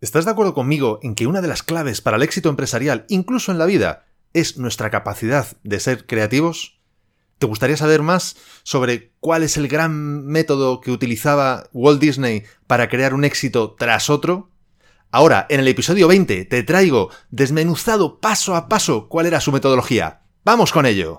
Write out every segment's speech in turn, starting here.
¿Estás de acuerdo conmigo en que una de las claves para el éxito empresarial, incluso en la vida, es nuestra capacidad de ser creativos? ¿Te gustaría saber más sobre cuál es el gran método que utilizaba Walt Disney para crear un éxito tras otro? Ahora, en el episodio 20, te traigo desmenuzado paso a paso cuál era su metodología. ¡Vamos con ello!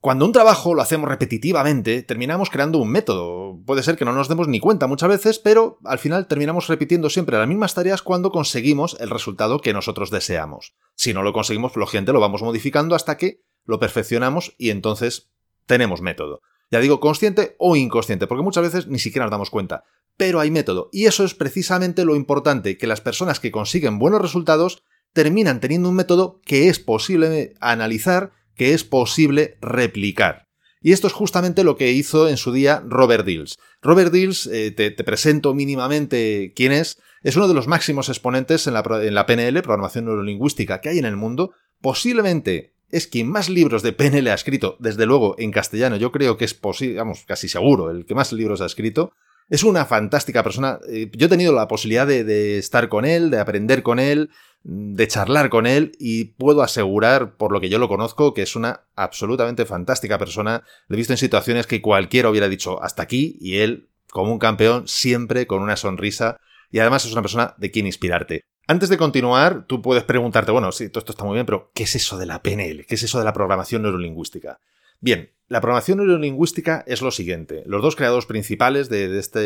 Cuando un trabajo lo hacemos repetitivamente, terminamos creando un método. Puede ser que no nos demos ni cuenta muchas veces, pero al final terminamos repitiendo siempre las mismas tareas cuando conseguimos el resultado que nosotros deseamos. Si no lo conseguimos, lógicamente lo vamos modificando hasta que lo perfeccionamos y entonces tenemos método. Ya digo consciente o inconsciente, porque muchas veces ni siquiera nos damos cuenta. Pero hay método. Y eso es precisamente lo importante, que las personas que consiguen buenos resultados terminan teniendo un método que es posible analizar que es posible replicar. Y esto es justamente lo que hizo en su día Robert Dills. Robert Dills, eh, te, presento mínimamente quién es, es uno de los máximos exponentes en la, en la PNL, programación neurolingüística, que hay en el mundo. Posiblemente es quien más libros de PNL ha escrito, desde luego en castellano, yo creo que es posible, vamos, casi seguro, el que más libros ha escrito. Es una fantástica persona. Eh, yo he tenido la posibilidad de, estar con él, de aprender con él, de charlar con él y puedo asegurar, por lo que yo lo conozco, que es una absolutamente fantástica persona. Le he visto en situaciones que cualquiera hubiera dicho hasta aquí y él, como un campeón, siempre con una sonrisa y además es una persona de quien inspirarte. Antes de continuar, tú puedes preguntarte, bueno, sí, todo esto está muy bien, pero ¿qué es eso de la PNL? ¿Qué es eso de la programación neurolingüística? Bien, la programación neurolingüística es lo siguiente. Los dos creadores principales de, esta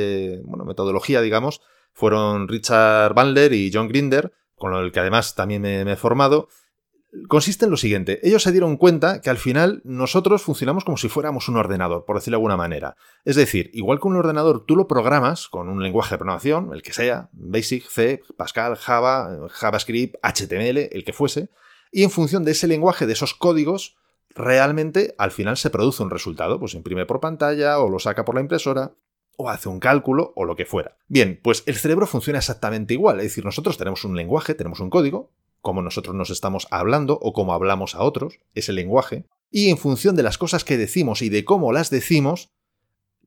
metodología, digamos, fueron Richard Bandler y John Grinder, con el que además también me, he formado. Consiste en lo siguiente, ellos se dieron cuenta que al final nosotros funcionamos como si fuéramos un ordenador, por decirlo de alguna manera. Es decir, igual que un ordenador tú lo programas con un lenguaje de programación, el que sea, Basic, C, Pascal, Java, JavaScript, HTML, el que fuese, y en función de ese lenguaje, de esos códigos, realmente al final se produce un resultado, pues imprime por pantalla o lo saca por la impresora o hace un cálculo o lo que fuera. Bien, pues el cerebro funciona exactamente igual, es decir, nosotros tenemos un lenguaje, tenemos un código, como nosotros nos estamos hablando o como hablamos a otros, ese lenguaje, y en función de las cosas que decimos y de cómo las decimos,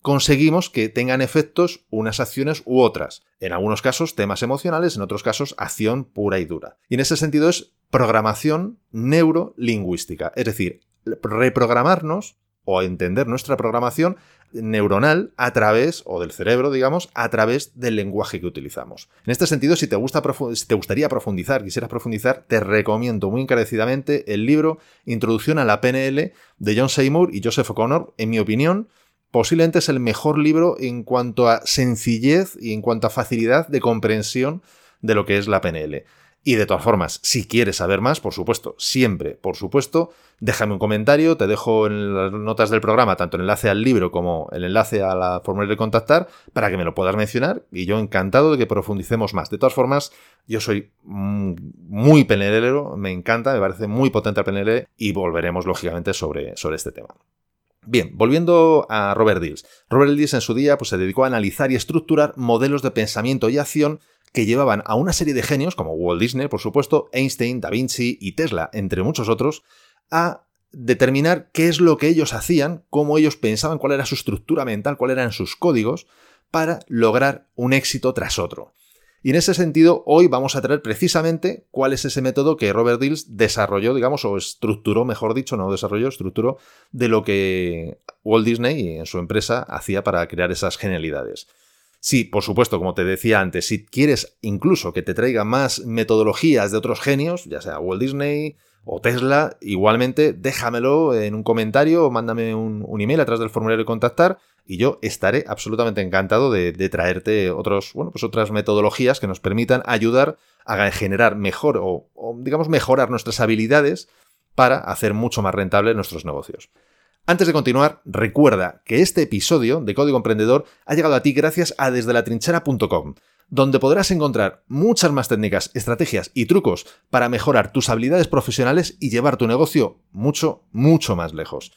conseguimos que tengan efectos unas acciones u otras. En algunos casos temas emocionales, en otros casos acción pura y dura. Y en ese sentido es programación neurolingüística, es decir, reprogramarnos o entender nuestra programación neuronal a través, o del cerebro, digamos, a través del lenguaje que utilizamos. En este sentido, si te, gusta, si te gustaría profundizar, quisieras profundizar, te recomiendo muy encarecidamente el libro Introducción a la PNL de John Seymour y Joseph O'Connor. En mi opinión, posiblemente es el mejor libro en cuanto a sencillez y en cuanto a facilidad de comprensión de lo que es la PNL. Y de todas formas, si quieres saber más, por supuesto, siempre, por supuesto, déjame un comentario, te dejo en las notas del programa tanto el enlace al libro como el enlace a la formulario de contactar para que me lo puedas mencionar y yo encantado de que profundicemos más. De todas formas, yo soy muy penelero, me encanta, me parece muy potente el PNL y volveremos lógicamente sobre, sobre este tema. Bien, volviendo a Robert Dills. Robert Dills en su día pues, se dedicó a analizar y estructurar modelos de pensamiento y acción que llevaban a una serie de genios, como Walt Disney, por supuesto, Einstein, Da Vinci y Tesla, entre muchos otros, a determinar qué es lo que ellos hacían, cómo ellos pensaban, cuál era su estructura mental, cuáles eran sus códigos, para lograr un éxito tras otro. Y en ese sentido, hoy vamos a traer precisamente cuál es ese método que Robert Dills desarrolló, digamos, o estructuró, mejor dicho, no desarrolló, estructuró de lo que Walt Disney en su empresa hacía para crear esas genialidades. Sí, por supuesto, como te decía antes, si quieres incluso que te traiga más metodologías de otros genios, ya sea Walt Disney o Tesla, igualmente déjamelo en un comentario o mándame un, email a través del formulario de contactar y yo estaré absolutamente encantado de, traerte otros, bueno, pues otras metodologías que nos permitan ayudar a generar mejor o, o digamos mejorar nuestras habilidades para hacer mucho más rentable nuestros negocios. Antes de continuar, recuerda que este episodio de Código Emprendedor ha llegado a ti gracias a desdelatrinchera.com, donde podrás encontrar muchas más técnicas, estrategias y trucos para mejorar tus habilidades profesionales y llevar tu negocio mucho, mucho más lejos.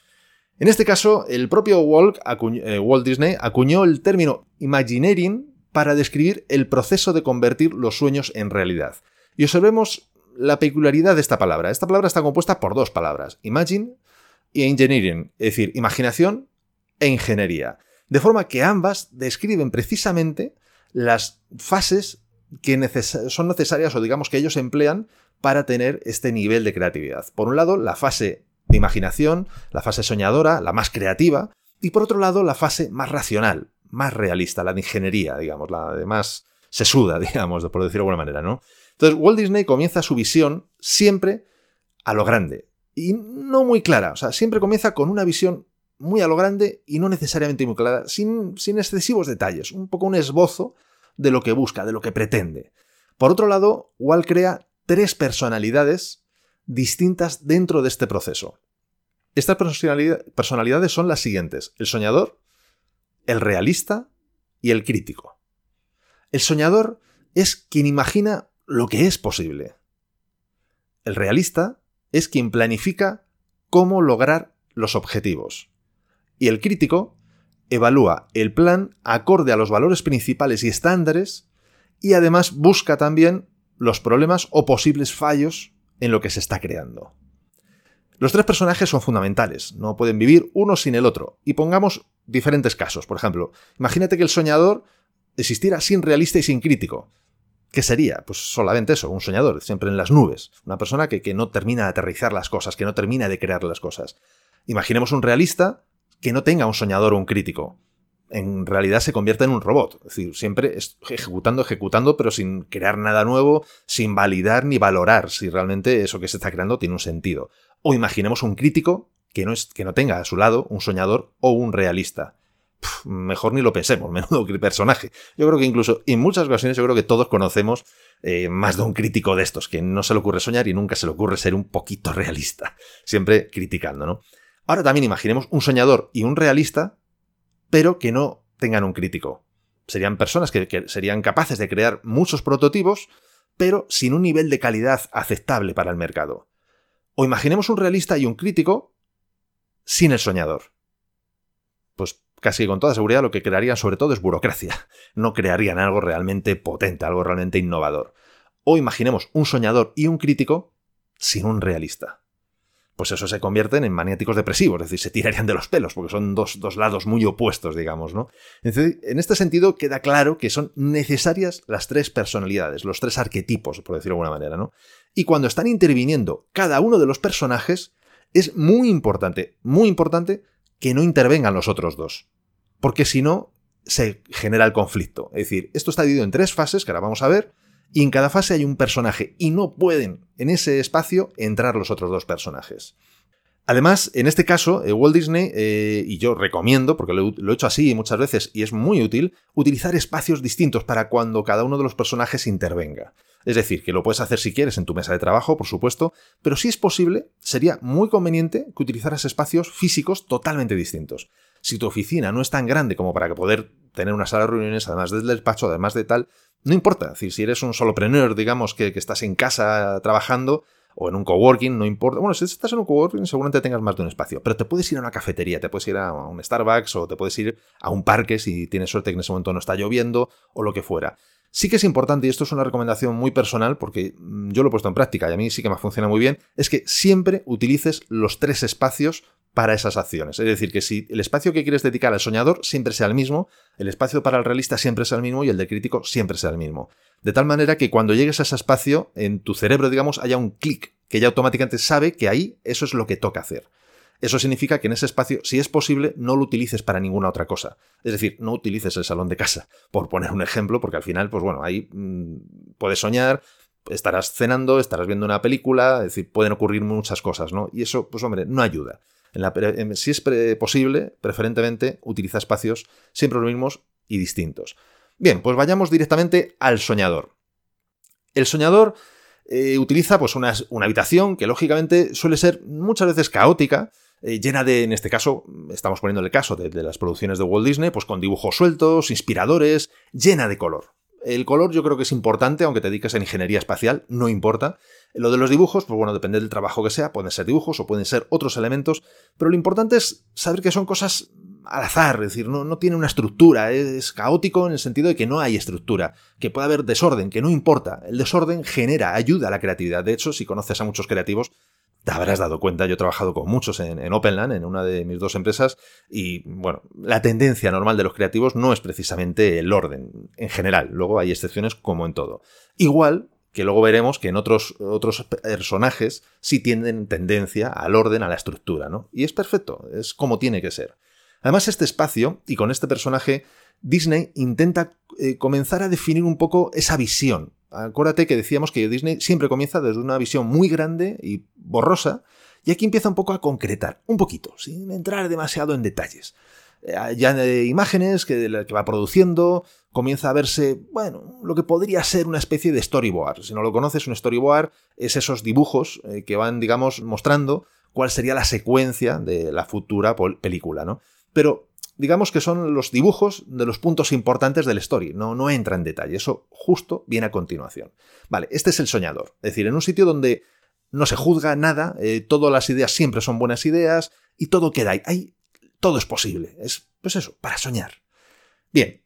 En este caso, el propio Walt, eh, Walt Disney acuñó el término Imagineering para describir el proceso de convertir los sueños en realidad. Y observemos la peculiaridad de esta palabra. Esta palabra está compuesta por dos palabras, imagine y engineering, es decir, imaginación e ingeniería. De forma que ambas describen precisamente las fases que son necesarias o digamos que ellos emplean para tener este nivel de creatividad. Por un lado, la fase de imaginación, la fase soñadora, la más creativa, y por otro lado, la fase más racional, más realista, la de ingeniería, digamos, la de más sesuda, digamos, por decirlo de alguna manera, ¿no? Entonces, Walt Disney comienza su visión siempre a lo grande, y no muy clara, o sea, siempre comienza con una visión muy a lo grande y no necesariamente muy clara, sin, sin excesivos detalles, un poco un esbozo de lo que busca, de lo que pretende. Por otro lado, Walt crea tres personalidades distintas dentro de este proceso. Estas personalidades son las siguientes, el soñador, el realista y el crítico. El soñador es quien imagina lo que es posible. El realista es quien planifica cómo lograr los objetivos y el crítico evalúa el plan acorde a los valores principales y estándares y además busca también los problemas o posibles fallos en lo que se está creando. Los tres personajes son fundamentales, no pueden vivir uno sin el otro. Y pongamos diferentes casos. Por ejemplo, imagínate que el soñador existiera sin realista y sin crítico. ¿Qué sería? Pues solamente eso, un soñador, siempre en las nubes. Una persona que, que no termina de aterrizar las cosas, que no termina de crear las cosas. Imaginemos un realista que no tenga un soñador o un crítico. En realidad se convierte en un robot, es decir, siempre ejecutando, ejecutando, pero sin crear nada nuevo, sin validar ni valorar si realmente eso que se está creando tiene un sentido. O imaginemos un crítico que no, es, que no tenga a su lado un soñador o un realista. Mejor ni lo pensemos, menudo personaje. Yo creo que incluso en muchas ocasiones yo creo que todos conocemos eh, más de un crítico de estos, que no se le ocurre soñar y nunca se le ocurre ser un poquito realista, siempre criticando, ¿no? Ahora también imaginemos un soñador y un realista, pero que no tengan un crítico. Serían personas que, serían capaces de crear muchos prototipos, pero sin un nivel de calidad aceptable para el mercado. O imaginemos un realista y un crítico sin el soñador. Casi con toda seguridad lo que crearían sobre todo es burocracia. No crearían algo realmente potente, algo realmente innovador. O imaginemos un soñador y un crítico sin un realista pues eso se convierten en maniáticos depresivos, es decir, se tirarían de los pelos, porque son dos, lados muy opuestos, digamos, ¿no? en este sentido queda claro que son necesarias las tres personalidades, los tres arquetipos, por decirlo de alguna manera, ¿no? Y cuando están interviniendo cada uno de los personajes, es muy importante, muy importante que no intervengan los otros dos, porque si no, se genera el conflicto. Es decir, esto está dividido en tres fases, que ahora vamos a ver, y en cada fase hay un personaje y no pueden en ese espacio entrar los otros dos personajes. Además, en este caso, eh, Walt Disney, eh, y yo recomiendo, porque lo, he hecho así muchas veces y es muy útil, utilizar espacios distintos para cuando cada uno de los personajes intervenga. Es decir, que lo puedes hacer si quieres en tu mesa de trabajo, por supuesto, pero si es posible, sería muy conveniente que utilizaras espacios físicos totalmente distintos. Si tu oficina no es tan grande como para poder tener una sala de reuniones, además del despacho, además de tal, no importa. Es decir, si eres un solopreneur, digamos, que, estás en casa trabajando, o en un coworking, no importa. Bueno, si estás en un coworking, seguramente tengas más de un espacio. Pero te puedes ir a una cafetería, te puedes ir a un Starbucks, o te puedes ir a un parque si tienes suerte que en ese momento no está lloviendo, o lo que fuera. Sí que es importante, y esto es una recomendación muy personal, porque mm, yo lo he puesto en práctica y a mí sí que me funciona muy bien, es que siempre utilices los tres espacios para esas acciones. Es decir, que si el espacio que quieres dedicar al soñador siempre sea el mismo, el espacio para el realista siempre sea el mismo y el del crítico siempre sea el mismo. De tal manera que cuando llegues a ese espacio, en tu cerebro, digamos, haya un clic que ya automáticamente sabe que ahí eso es lo que toca hacer. Eso significa que en ese espacio, si es posible, no lo utilices para ninguna otra cosa. Es decir, no utilices el salón de casa, por poner un ejemplo, porque al final, pues bueno, ahí mm, puedes soñar, estarás cenando, estarás viendo una película, es decir, pueden ocurrir muchas cosas, ¿no? Y eso, pues hombre, no ayuda si es posible, preferentemente utiliza espacios siempre los mismos y distintos. Bien, pues vayamos directamente al soñador. El soñador eh, utiliza pues, una, habitación que lógicamente suele ser muchas veces caótica, eh, llena de, en este caso, estamos poniendo el caso de, de, las producciones de Walt Disney, pues con dibujos sueltos, inspiradores, llena de color. El color yo creo que es importante, aunque te dediques a ingeniería espacial, no importa. Lo de los dibujos, pues bueno, depende del trabajo que sea, pueden ser dibujos o pueden ser otros elementos, pero lo importante es saber que son cosas al azar, es decir, no, no tiene una estructura, es caótico en el sentido de que no hay estructura, que puede haber desorden, que no importa. El desorden genera, ayuda a la creatividad. De hecho, si conoces a muchos creativos, te habrás dado cuenta, yo he trabajado con muchos en, en, Openland, en una de mis dos empresas, y bueno, la tendencia normal de los creativos no es precisamente el orden en general, luego hay excepciones como en todo. Igual que luego veremos que en otros, otros personajes sí tienen tendencia al orden, a la estructura, ¿no? Y es perfecto, es como tiene que ser. Además, este espacio, y con este personaje, Disney intenta eh, comenzar a definir un poco esa visión. Acuérdate que decíamos que Disney siempre comienza desde una visión muy grande y borrosa, y aquí empieza un poco a concretar, un poquito, sin entrar demasiado en detalles. Eh, ya de imágenes que, va produciendo, comienza a verse, bueno, lo que podría ser una especie de storyboard. Si no lo conoces, un storyboard es esos dibujos eh, que van, digamos, mostrando cuál sería la secuencia de la futura película, ¿no? Pero digamos que son los dibujos de los puntos importantes del story, no, no entra en detalle, eso justo viene a continuación. Vale, este es el soñador, es decir, en un sitio donde no se juzga nada, eh, todas las ideas siempre son buenas ideas y todo queda ahí, todo es posible, es pues eso, para soñar. Bien,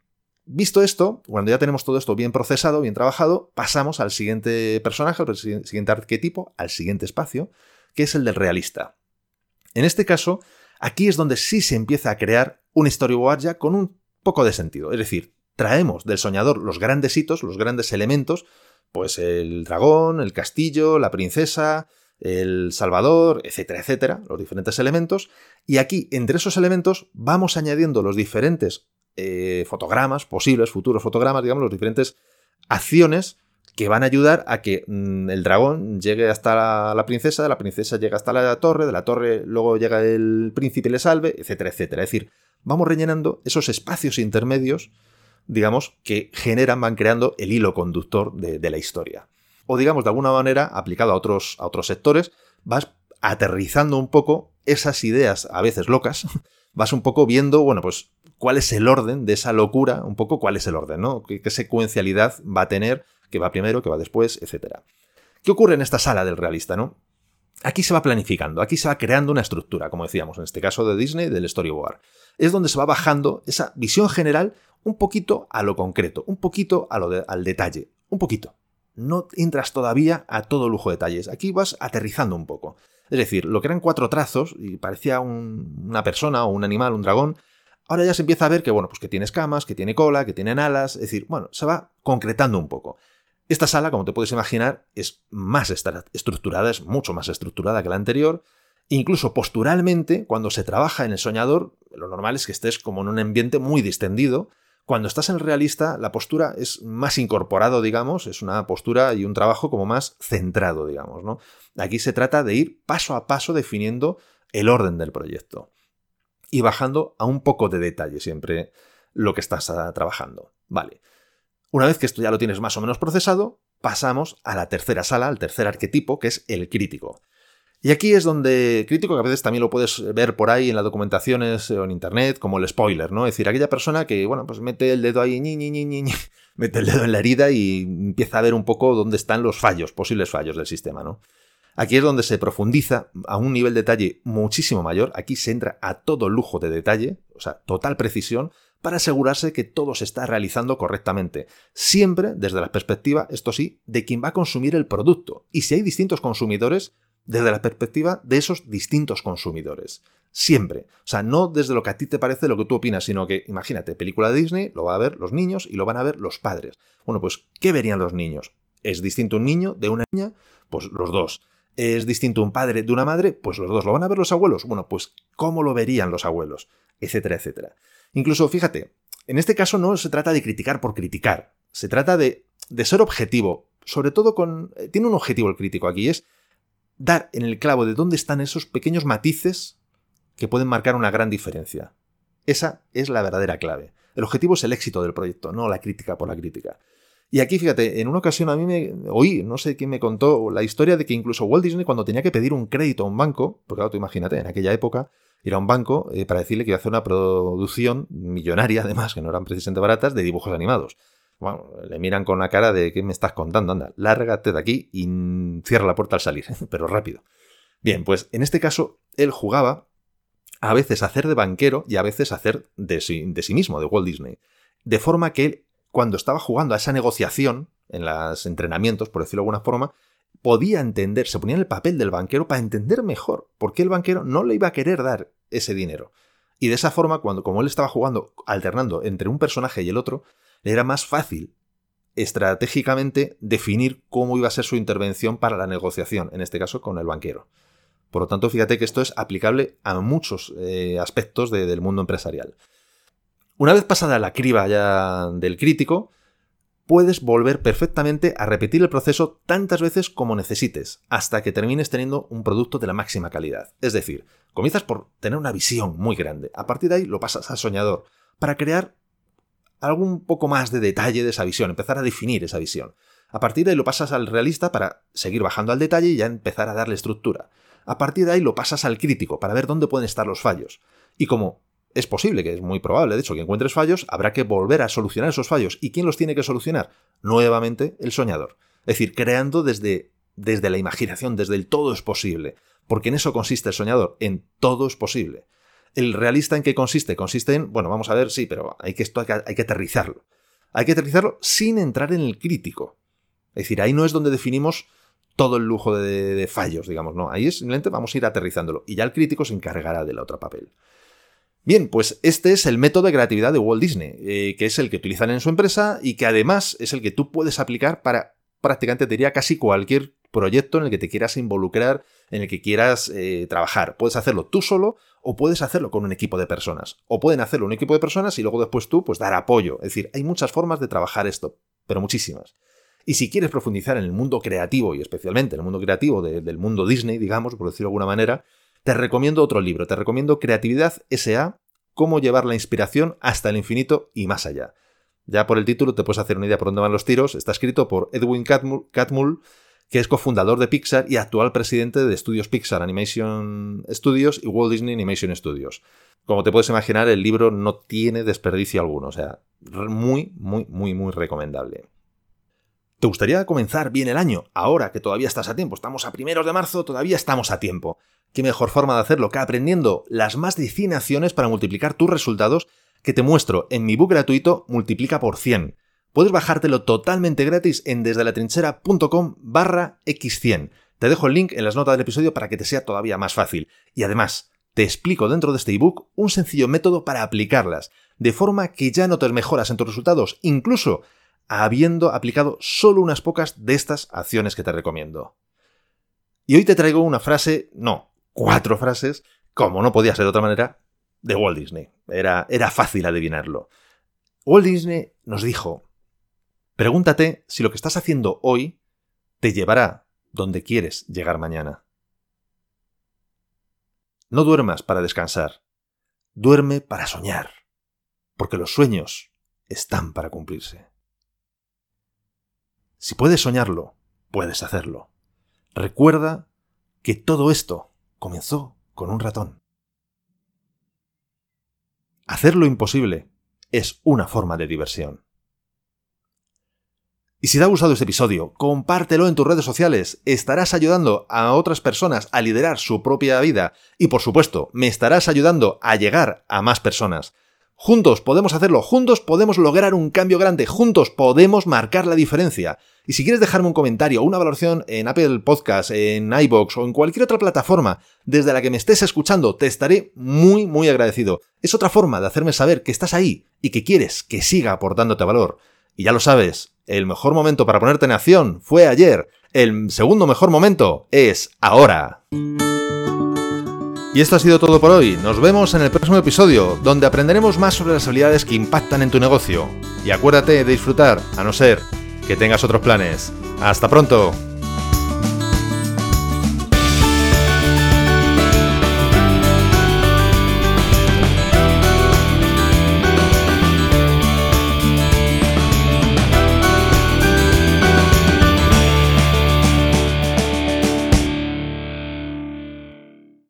Visto esto, cuando ya tenemos todo esto bien procesado, bien trabajado, pasamos al siguiente personaje, al siguiente arquetipo, al siguiente espacio, que es el del realista. En este caso, aquí es donde sí se empieza a crear un storyboard ya con un poco de sentido. Es decir, traemos del soñador los grandes hitos, los grandes elementos, pues el dragón, el castillo, la princesa, el Salvador, etcétera, etcétera, los diferentes elementos, y aquí entre esos elementos vamos añadiendo los diferentes eh, fotogramas, posibles futuros fotogramas, digamos, las diferentes acciones que van a ayudar a que mm, el dragón llegue hasta la, princesa, la princesa llega hasta la torre, de la torre luego llega el príncipe y le salve, etcétera, etcétera. Es decir, vamos rellenando esos espacios intermedios, digamos, que generan, van creando el hilo conductor de, la historia. O digamos, de alguna manera, aplicado a otros, a otros sectores, vas aterrizando un poco esas ideas a veces locas, vas un poco viendo, bueno, pues cuál es el orden de esa locura, un poco cuál es el orden, ¿no? ¿Qué, secuencialidad va a tener, qué va primero, qué va después, etcétera. ¿Qué ocurre en esta sala del realista, no? Aquí se va planificando, aquí se va creando una estructura, como decíamos, en este caso de Disney, del storyboard. Es donde se va bajando esa visión general un poquito a lo concreto, un poquito a lo al detalle, un poquito. No entras todavía a todo lujo de detalles, aquí vas aterrizando un poco. Es decir, lo que eran cuatro trazos y parecía una persona o un animal, un dragón, Ahora ya se empieza a ver que, bueno, pues que tiene escamas, que tiene cola, que tiene alas, es decir, bueno, se va concretando un poco. Esta sala, como te puedes imaginar, es más estructurada, es mucho más estructurada que la anterior. Incluso posturalmente, cuando se trabaja en el soñador, lo normal es que estés como en un ambiente muy distendido. Cuando estás en el realista, la postura es más incorporado, digamos, es una postura y un trabajo como más centrado, digamos, ¿no? Aquí se trata de ir paso a paso definiendo el orden del proyecto y bajando a un poco de detalle siempre lo que estás ah, trabajando. Vale. Una vez que esto ya lo tienes más o menos procesado, pasamos a la tercera sala, al tercer arquetipo, que es el crítico. Y aquí es donde crítico, que a veces también lo puedes ver por ahí en las documentaciones o en internet, como el spoiler, ¿no? Es decir, aquella persona que, bueno, pues mete el dedo ahí, ñi, ñi, ñi, mete el dedo en la herida y empieza a ver un poco dónde están los fallos, posibles fallos del sistema, ¿no? Aquí es donde se profundiza a un nivel de detalle muchísimo mayor. Aquí se entra a todo lujo de detalle, o sea, total precisión, para asegurarse que todo se está realizando correctamente. Siempre desde la perspectiva, esto sí, de quien va a consumir el producto. Y si hay distintos consumidores, desde la perspectiva de esos distintos consumidores. Siempre. O sea, no desde lo que a ti te parece lo que tú opinas, sino que, imagínate, película de Disney, lo van a ver los niños y lo van a ver los padres. Bueno, pues, ¿qué verían los niños? ¿Es distinto un niño de una niña? Pues los dos es distinto un padre de una madre, pues los dos lo van a ver los abuelos. Bueno, pues ¿cómo lo verían los abuelos? Etcétera, etcétera. Incluso, fíjate, en este caso no se trata de criticar por criticar, se trata de, ser objetivo, sobre todo con... Eh, tiene un objetivo el crítico aquí, es dar en el clavo de dónde están esos pequeños matices que pueden marcar una gran diferencia. Esa es la verdadera clave. El objetivo es el éxito del proyecto, no la crítica por la crítica. Y aquí, fíjate, en una ocasión a mí me oí, no sé quién me contó, la historia de que incluso Walt Disney cuando tenía que pedir un crédito a un banco, porque claro, tú imagínate, en aquella época, ir a un banco eh, para decirle que iba a hacer una producción millonaria, además, que no eran precisamente baratas, de dibujos animados. Bueno, le miran con la cara de ¿qué me estás contando? Anda, lárgate de aquí y cierra la puerta al salir, pero rápido. Bien, pues en este caso él jugaba a veces a hacer de banquero y a veces a hacer de sí, de sí mismo, de Walt Disney. De forma que él, cuando estaba jugando a esa negociación, en los entrenamientos, por decirlo de alguna forma, podía entender, se ponía en el papel del banquero para entender mejor por qué el banquero no le iba a querer dar ese dinero. Y de esa forma, cuando como él estaba jugando, alternando entre un personaje y el otro, le era más fácil estratégicamente definir cómo iba a ser su intervención para la negociación, en este caso con el banquero. Por lo tanto, fíjate que esto es aplicable a muchos eh, aspectos del mundo empresarial. Una vez pasada la criba ya del crítico, puedes volver perfectamente a repetir el proceso tantas veces como necesites, hasta que termines teniendo un producto de la máxima calidad. Es decir, comienzas por tener una visión muy grande, a partir de ahí lo pasas al soñador, para crear algún poco más de detalle de esa visión, empezar a definir esa visión. A partir de ahí lo pasas al realista para seguir bajando al detalle y ya empezar a darle estructura. A partir de ahí lo pasas al crítico para ver dónde pueden estar los fallos. Y como es posible, que es muy probable, de hecho, que encuentres fallos, habrá que volver a solucionar esos fallos. ¿Y quién los tiene que solucionar? Nuevamente, el soñador. Es decir, creando desde, desde la imaginación, desde el todo es posible. Porque en eso consiste el soñador, en todo es posible. ¿El realista en qué consiste? Consiste en, bueno, vamos a ver, sí, pero hay que, esto hay que, hay que aterrizarlo. Hay que aterrizarlo sin entrar en el crítico. Es decir, ahí no es donde definimos todo el lujo de, fallos, digamos, no. Ahí es simplemente vamos a ir aterrizándolo. Y ya el crítico se encargará del otro papel. Bien, pues este es el método de creatividad de Walt Disney, eh, que es el que utilizan en su empresa y que además es el que tú puedes aplicar para prácticamente, diría, casi cualquier proyecto en el que te quieras involucrar, en el que quieras eh, trabajar. Puedes hacerlo tú solo o puedes hacerlo con un equipo de personas. O pueden hacerlo un equipo de personas y luego después tú, pues dar apoyo. Es decir, hay muchas formas de trabajar esto, pero muchísimas. Y si quieres profundizar en el mundo creativo y especialmente en el mundo creativo del mundo Disney, digamos, por decirlo de alguna manera, te recomiendo otro libro, te recomiendo Creatividad SA, cómo llevar la inspiración hasta el infinito y más allá. Ya por el título te puedes hacer una idea por dónde van los tiros, está escrito por Edwin Catmull, que es cofundador de Pixar y actual presidente de estudios Pixar Animation Studios y Walt Disney Animation Studios. Como te puedes imaginar, el libro no tiene desperdicio alguno, o sea, muy, muy, muy, muy recomendable. ¿Te gustaría comenzar bien el año? Ahora que todavía estás a tiempo, estamos a primeros de marzo, todavía estamos a tiempo. ¿Qué mejor forma de hacerlo que aprendiendo las más de 100 acciones para multiplicar tus resultados que te muestro en mi book gratuito Multiplica por 100? Puedes bajártelo totalmente gratis en desdelatrinchera.com barra x100. Te dejo el link en las notas del episodio para que te sea todavía más fácil. Y además, te explico dentro de este ebook un sencillo método para aplicarlas, de forma que ya notes mejoras en tus resultados, incluso habiendo aplicado solo unas pocas de estas acciones que te recomiendo. Y hoy te traigo una frase, no, cuatro frases, como no podía ser de otra manera, de Walt Disney. Era, era fácil adivinarlo. Walt Disney nos dijo, pregúntate si lo que estás haciendo hoy te llevará donde quieres llegar mañana. No duermas para descansar, duerme para soñar, porque los sueños están para cumplirse. Si puedes soñarlo, puedes hacerlo. Recuerda que todo esto comenzó con un ratón. Hacer lo imposible es una forma de diversión. Y si te ha gustado este episodio, compártelo en tus redes sociales, estarás ayudando a otras personas a liderar su propia vida y por supuesto me estarás ayudando a llegar a más personas. Juntos podemos hacerlo, juntos podemos lograr un cambio grande, juntos podemos marcar la diferencia. Y si quieres dejarme un comentario o una valoración en Apple Podcast, en iBox o en cualquier otra plataforma desde la que me estés escuchando, te estaré muy, muy agradecido. Es otra forma de hacerme saber que estás ahí y que quieres que siga aportándote valor. Y ya lo sabes, el mejor momento para ponerte en acción fue ayer. El segundo mejor momento es ahora. Y esto ha sido todo por hoy. Nos vemos en el próximo episodio, donde aprenderemos más sobre las habilidades que impactan en tu negocio. Y acuérdate de disfrutar, a no ser que tengas otros planes. ¡Hasta pronto!